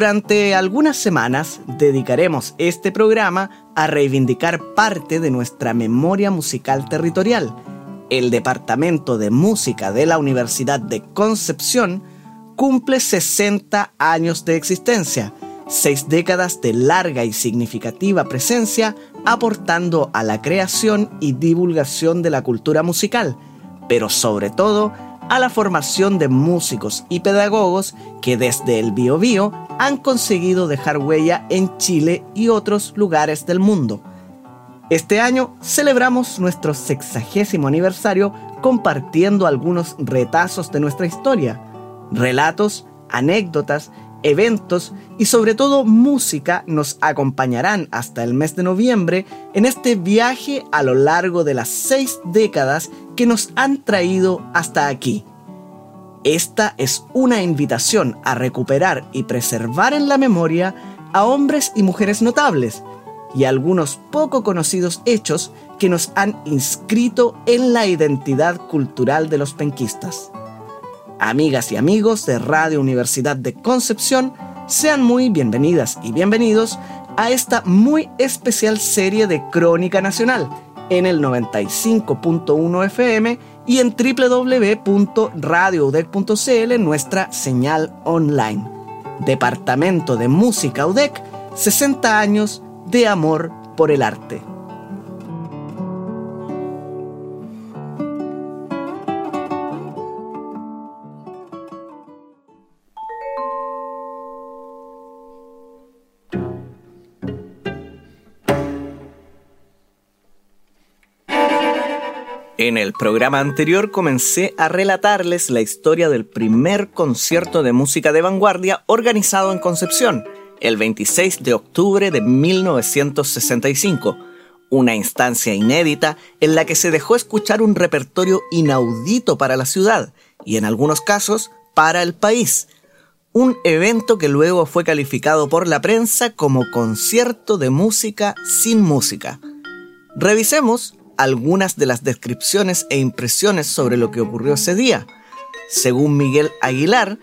Durante algunas semanas dedicaremos este programa a reivindicar parte de nuestra memoria musical territorial. El Departamento de Música de la Universidad de Concepción cumple 60 años de existencia, seis décadas de larga y significativa presencia aportando a la creación y divulgación de la cultura musical, pero sobre todo a la formación de músicos y pedagogos que desde el Biobío han conseguido dejar huella en Chile y otros lugares del mundo. Este año celebramos nuestro sexagésimo aniversario compartiendo algunos retazos de nuestra historia, relatos, anécdotas, eventos y sobre todo música nos acompañarán hasta el mes de noviembre en este viaje a lo largo de las seis décadas que nos han traído hasta aquí. Esta es una invitación a recuperar y preservar en la memoria a hombres y mujeres notables y algunos poco conocidos hechos que nos han inscrito en la identidad cultural de los penquistas. Amigas y amigos de Radio Universidad de Concepción, sean muy bienvenidas y bienvenidos a esta muy especial serie de Crónica Nacional en el 95.1 FM y en www.radioudec.cl nuestra señal online. Departamento de Música UDEC, 60 años de amor por el arte. En el programa anterior comencé a relatarles la historia del primer concierto de música de vanguardia organizado en Concepción, el 26 de octubre de 1965, una instancia inédita en la que se dejó escuchar un repertorio inaudito para la ciudad y en algunos casos para el país, un evento que luego fue calificado por la prensa como concierto de música sin música. Revisemos algunas de las descripciones e impresiones sobre lo que ocurrió ese día. Según Miguel Aguilar,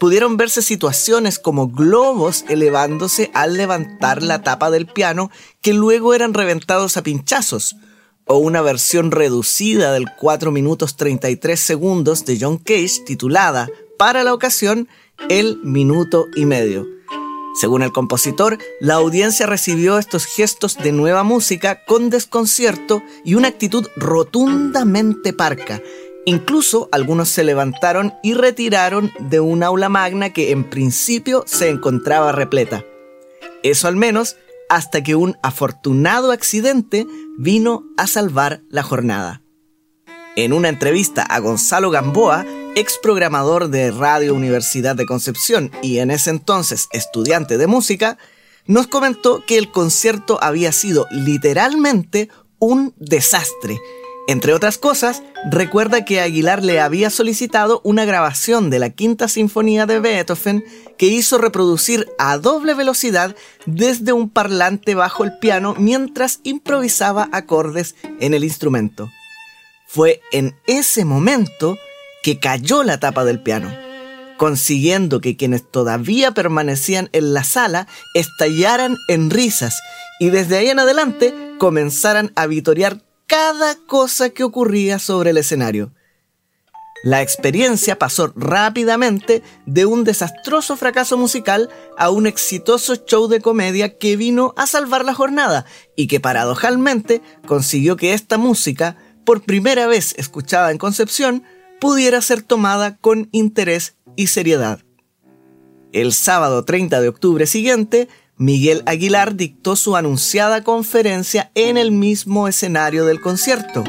pudieron verse situaciones como globos elevándose al levantar la tapa del piano que luego eran reventados a pinchazos, o una versión reducida del 4 minutos 33 segundos de John Cage titulada, para la ocasión, El Minuto y Medio según el compositor, la audiencia recibió estos gestos de nueva música con desconcierto y una actitud rotundamente parca. Incluso algunos se levantaron y retiraron de un aula magna que en principio se encontraba repleta. Eso al menos hasta que un afortunado accidente vino a salvar la jornada. En una entrevista a Gonzalo Gamboa, ex programador de Radio Universidad de Concepción y en ese entonces estudiante de música, nos comentó que el concierto había sido literalmente un desastre. Entre otras cosas, recuerda que Aguilar le había solicitado una grabación de la Quinta Sinfonía de Beethoven que hizo reproducir a doble velocidad desde un parlante bajo el piano mientras improvisaba acordes en el instrumento. Fue en ese momento que cayó la tapa del piano, consiguiendo que quienes todavía permanecían en la sala estallaran en risas y desde ahí en adelante comenzaran a vitorear cada cosa que ocurría sobre el escenario. La experiencia pasó rápidamente de un desastroso fracaso musical a un exitoso show de comedia que vino a salvar la jornada y que paradojalmente consiguió que esta música, por primera vez escuchada en Concepción, pudiera ser tomada con interés y seriedad. El sábado 30 de octubre siguiente, Miguel Aguilar dictó su anunciada conferencia en el mismo escenario del concierto.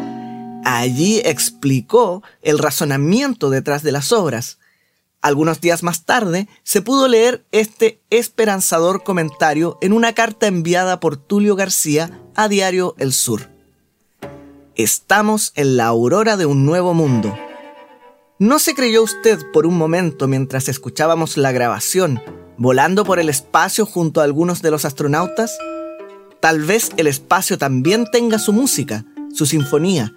Allí explicó el razonamiento detrás de las obras. Algunos días más tarde se pudo leer este esperanzador comentario en una carta enviada por Tulio García a Diario El Sur. Estamos en la aurora de un nuevo mundo. ¿No se creyó usted por un momento mientras escuchábamos la grabación, volando por el espacio junto a algunos de los astronautas? Tal vez el espacio también tenga su música, su sinfonía.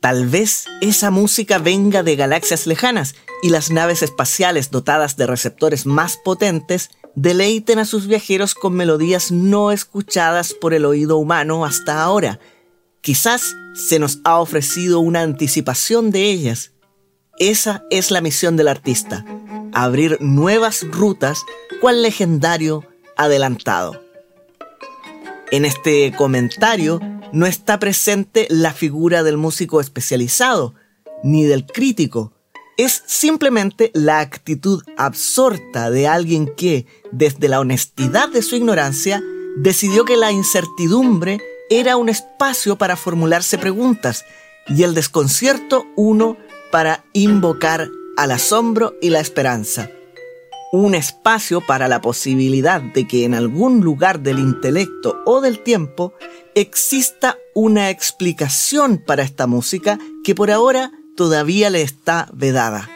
Tal vez esa música venga de galaxias lejanas y las naves espaciales dotadas de receptores más potentes deleiten a sus viajeros con melodías no escuchadas por el oído humano hasta ahora Quizás se nos ha ofrecido una anticipación de ellas. Esa es la misión del artista, abrir nuevas rutas cual legendario adelantado. En este comentario no está presente la figura del músico especializado, ni del crítico. Es simplemente la actitud absorta de alguien que, desde la honestidad de su ignorancia, decidió que la incertidumbre era un espacio para formularse preguntas y el desconcierto uno para invocar al asombro y la esperanza. Un espacio para la posibilidad de que en algún lugar del intelecto o del tiempo exista una explicación para esta música que por ahora todavía le está vedada.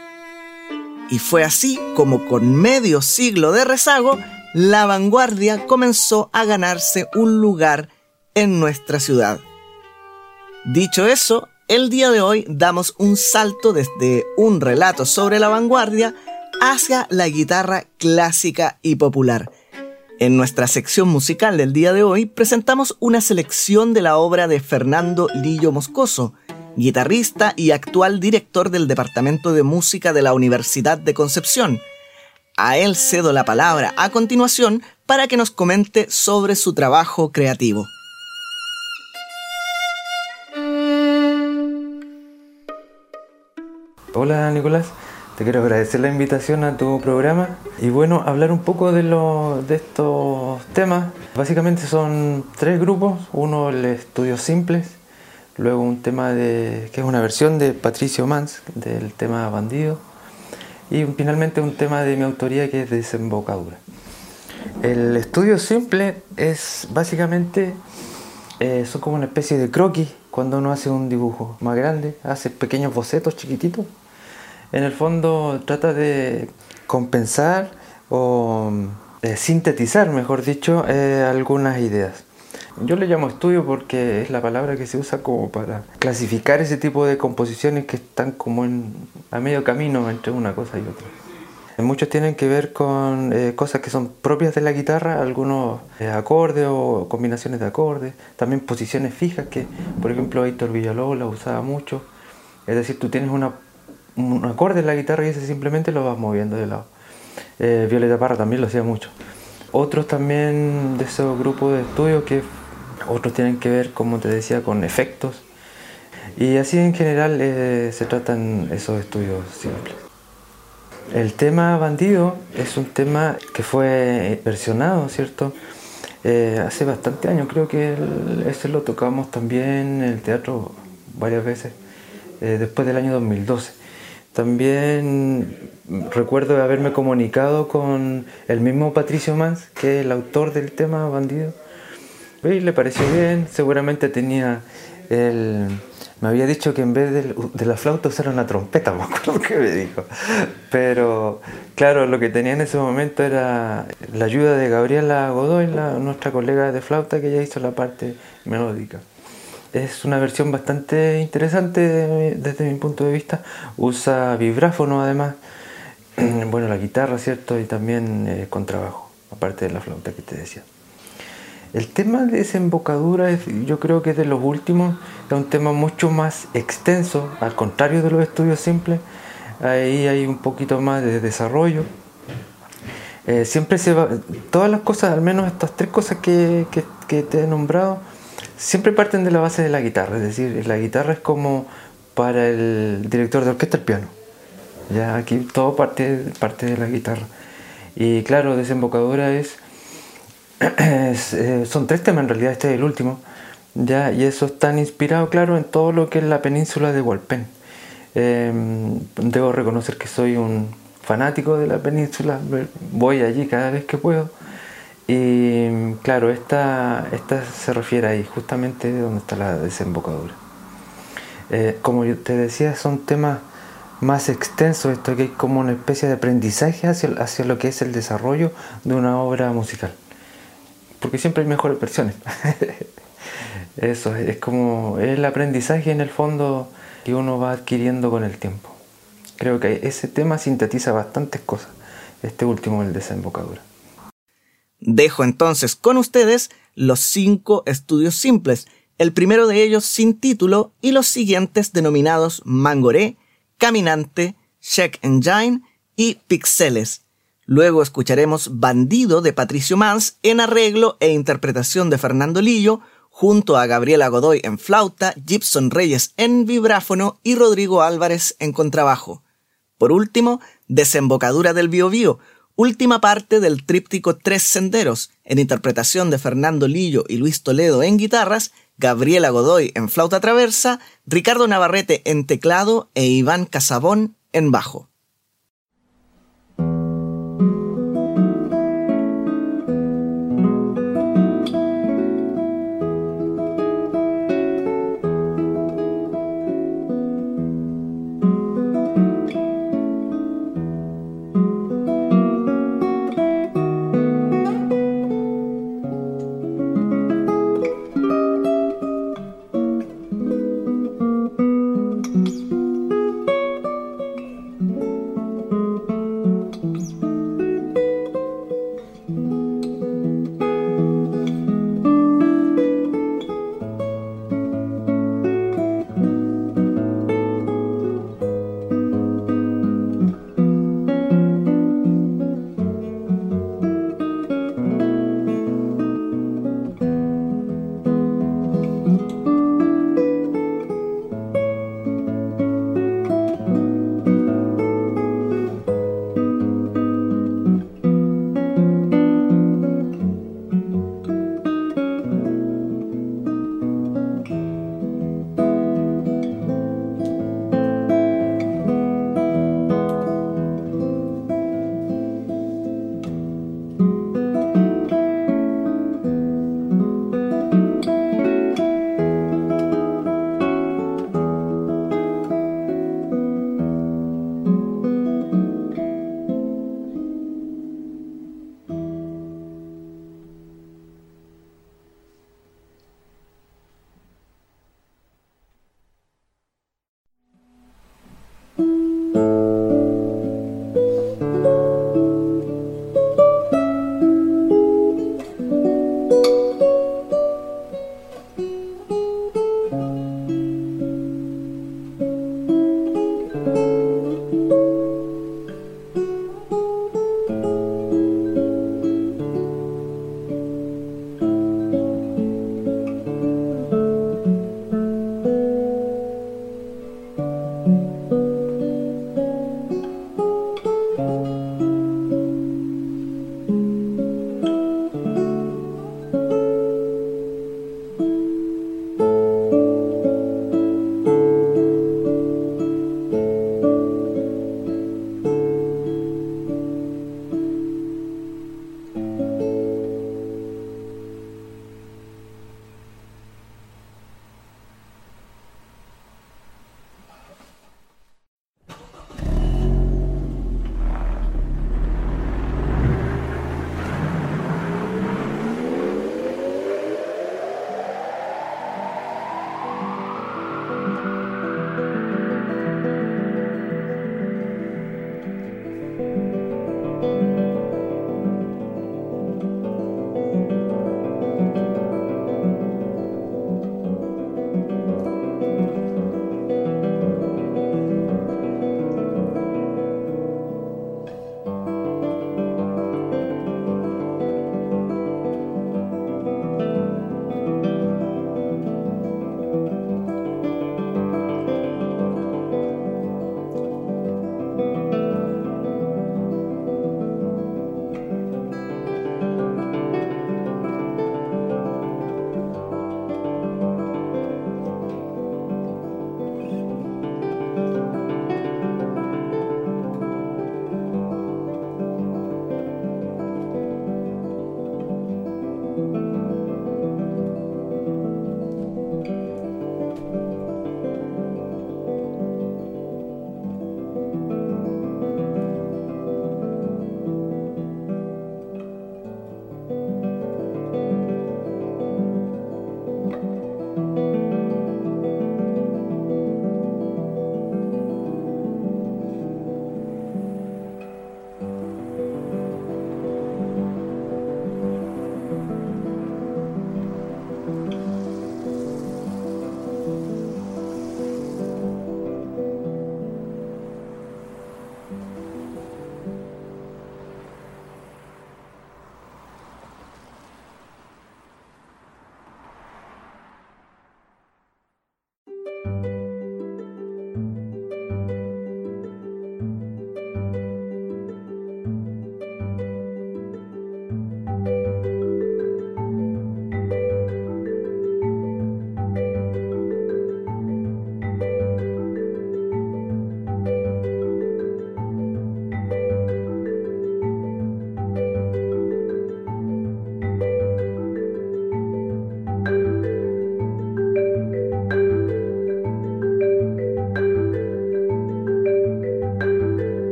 Y fue así como con medio siglo de rezago, la vanguardia comenzó a ganarse un lugar en nuestra ciudad. Dicho eso, el día de hoy damos un salto desde un relato sobre la vanguardia hacia la guitarra clásica y popular. En nuestra sección musical del día de hoy presentamos una selección de la obra de Fernando Lillo Moscoso, guitarrista y actual director del Departamento de Música de la Universidad de Concepción. A él cedo la palabra a continuación para que nos comente sobre su trabajo creativo. Hola Nicolás, te quiero agradecer la invitación a tu programa y bueno, hablar un poco de, de estos temas. Básicamente son tres grupos, uno el Estudios Simples, luego un tema de, que es una versión de Patricio Mans del tema Bandido. Y finalmente un tema de mi autoría que es Desembocadura. El estudio simple es básicamente, eh, son como una especie de croquis cuando uno hace un dibujo más grande, hace pequeños bocetos chiquititos en el fondo trata de compensar o eh, sintetizar, mejor dicho, eh, algunas ideas. Yo le llamo estudio porque es la palabra que se usa como para clasificar ese tipo de composiciones que están como en, a medio camino entre una cosa y otra. Muchos tienen que ver con eh, cosas que son propias de la guitarra, algunos acordes o combinaciones de acordes, también posiciones fijas que, por ejemplo, Héctor Villalobos la usaba mucho. Es decir, tú tienes una un acorde en la guitarra y ese simplemente lo vas moviendo de lado. Eh, Violeta Parra también lo hacía mucho. Otros también de esos grupos de estudio que otros tienen que ver, como te decía, con efectos. Y así en general eh, se tratan esos estudios simples. El tema Bandido es un tema que fue versionado, ¿cierto? Eh, hace bastante años, creo que ese lo tocamos también en el teatro varias veces, después del año 2012. También recuerdo haberme comunicado con el mismo Patricio Mans, que es el autor del tema Bandido. Y le pareció bien, seguramente tenía el... Me había dicho que en vez de, la flauta usara una trompeta, me acuerdo que me dijo. Pero claro, lo que tenía en ese momento era la ayuda de Gabriela Godoy, nuestra colega de flauta, que ya hizo la parte melódica es una versión bastante interesante desde mi punto de vista. Usa vibráfono además, bueno, la guitarra, ¿cierto? Y también eh, contrabajo, aparte de la flauta que te decía. El tema de desembocadura es, yo creo que es de los últimos, es un tema mucho más extenso, al contrario de los estudios simples. Ahí hay un poquito más de desarrollo. Eh, siempre se va, todas las cosas, al menos estas tres cosas que, que te he nombrado, siempre parten de la base de la guitarra, es decir, la guitarra es como para el director de orquesta el piano. Ya aquí todo parte, parte de la guitarra. Y claro, desembocadura es, eh, son tres temas en realidad, este es el último. Ya, y eso está inspirado, claro, en todo lo que es la península de Hualpén. Em, debo reconocer que soy un fanático de la península, voy allí cada vez que puedo. Y claro, esta, esta se refiere ahí, justamente donde está la desembocadura. Eh, como te decía, son temas más extensos, esto que es como una especie de aprendizaje hacia, hacia lo que es el desarrollo de una obra musical. Porque siempre hay mejores versiones. Eso, es como el aprendizaje en el fondo que uno va adquiriendo con el tiempo. Creo que ese tema sintetiza bastantes cosas, este último, el desembocadura. Dejo entonces con ustedes los cinco estudios simples, el primero de ellos sin título y los siguientes denominados Mangoré, Caminante, Check Engine y Pixeles. Luego escucharemos Bandido de Patricio Mans en arreglo e interpretación de Fernando Lillo, junto a Gabriela Godoy en flauta, Gibson Reyes en vibráfono y Rodrigo Álvarez en contrabajo. Por último, Desembocadura del Biobío, última parte del tríptico Tres Senderos, en interpretación de Fernando Lillo y Luis Toledo en guitarras, Gabriela Godoy en flauta traversa, Ricardo Navarrete en teclado e Iván Casabón en bajo.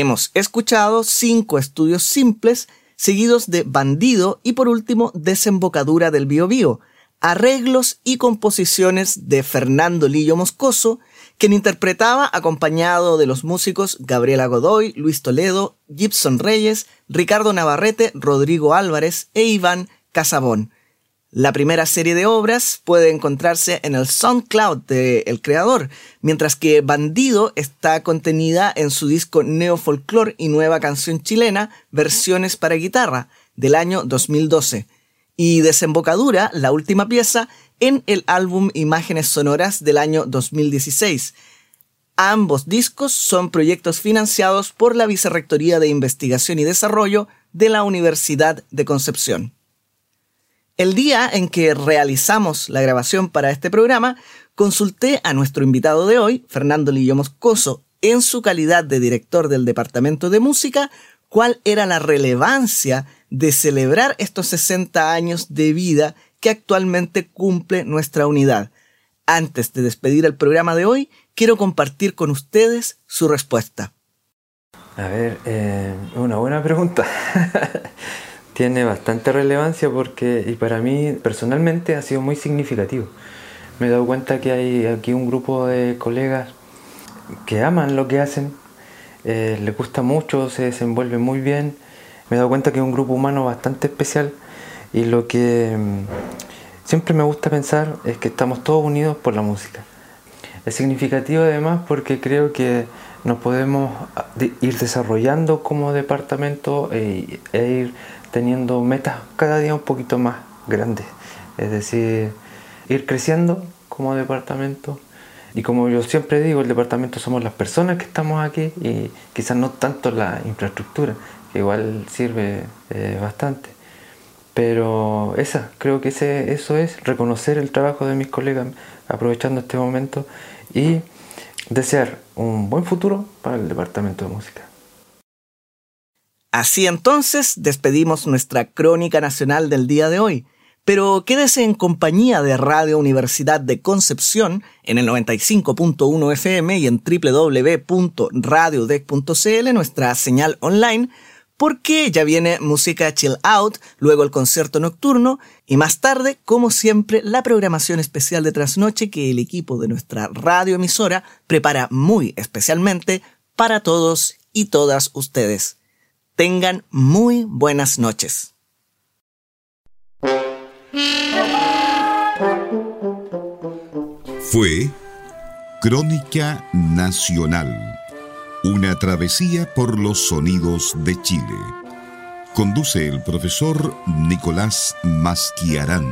Hemos escuchado cinco estudios simples, seguidos de Bandido y por último Desembocadura del Biobío, arreglos y composiciones de Fernando Lillo Moscoso, quien interpretaba acompañado de los músicos Gabriela Godoy, Luis Toledo, Gibson Reyes, Ricardo Navarrete, Rodrigo Álvarez e Iván Casabón. La primera serie de obras puede encontrarse en el SoundCloud de El Creador, mientras que Bandido está contenida en su disco Neo Folklore y Nueva Canción Chilena, Versiones para Guitarra, del año 2012 y Desembocadura, la última pieza, en el álbum Imágenes Sonoras del año 2016. Ambos discos son proyectos financiados por la Vicerrectoría de Investigación y Desarrollo de la Universidad de Concepción. El día en que realizamos la grabación para este programa, consulté a nuestro invitado de hoy, Fernando Lillo Moscoso, en su calidad de director del Departamento de Música, cuál era la relevancia de celebrar estos 60 años de vida que actualmente cumple nuestra unidad. Antes de despedir el programa de hoy, quiero compartir con ustedes su respuesta. A ver, eh, una buena pregunta. Tiene bastante relevancia porque, y para mí personalmente, ha sido muy significativo. Me he dado cuenta que hay aquí un grupo de colegas que aman lo que hacen, eh, les gusta mucho, se desenvuelven muy bien me he dado cuenta que es un grupo humano bastante especial y lo que mm, siempre me gusta pensar es que estamos todos unidos por la música. Es significativo además porque creo que nos podemos ir desarrollando como departamento e, e, ir teniendo metas cada día un poquito más grandes. Es decir, ir creciendo como departamento. Y como yo siempre digo, el departamento somos las personas que estamos aquí y quizás no tanto la infraestructura que igual sirve eh, bastante. Pero esa, creo que ese, eso es reconocer el trabajo de mis colegas aprovechando este momento y desear un buen futuro para el Departamento de Música. Así entonces despedimos nuestra crónica nacional del día de hoy. Pero quédese en compañía de Radio Universidad de Concepción en el 95.1 FM y en www.radiodec.cl, nuestra señal online, porque ya viene música chill out, luego el concierto nocturno y más tarde, como siempre, la programación especial de trasnoche que el equipo de nuestra radioemisora prepara muy especialmente para todos y todas ustedes. Tengan muy buenas noches. Fue Crónica Nacional una travesía por los sonidos de Chile. Conduce el profesor Nicolás Masquiarán.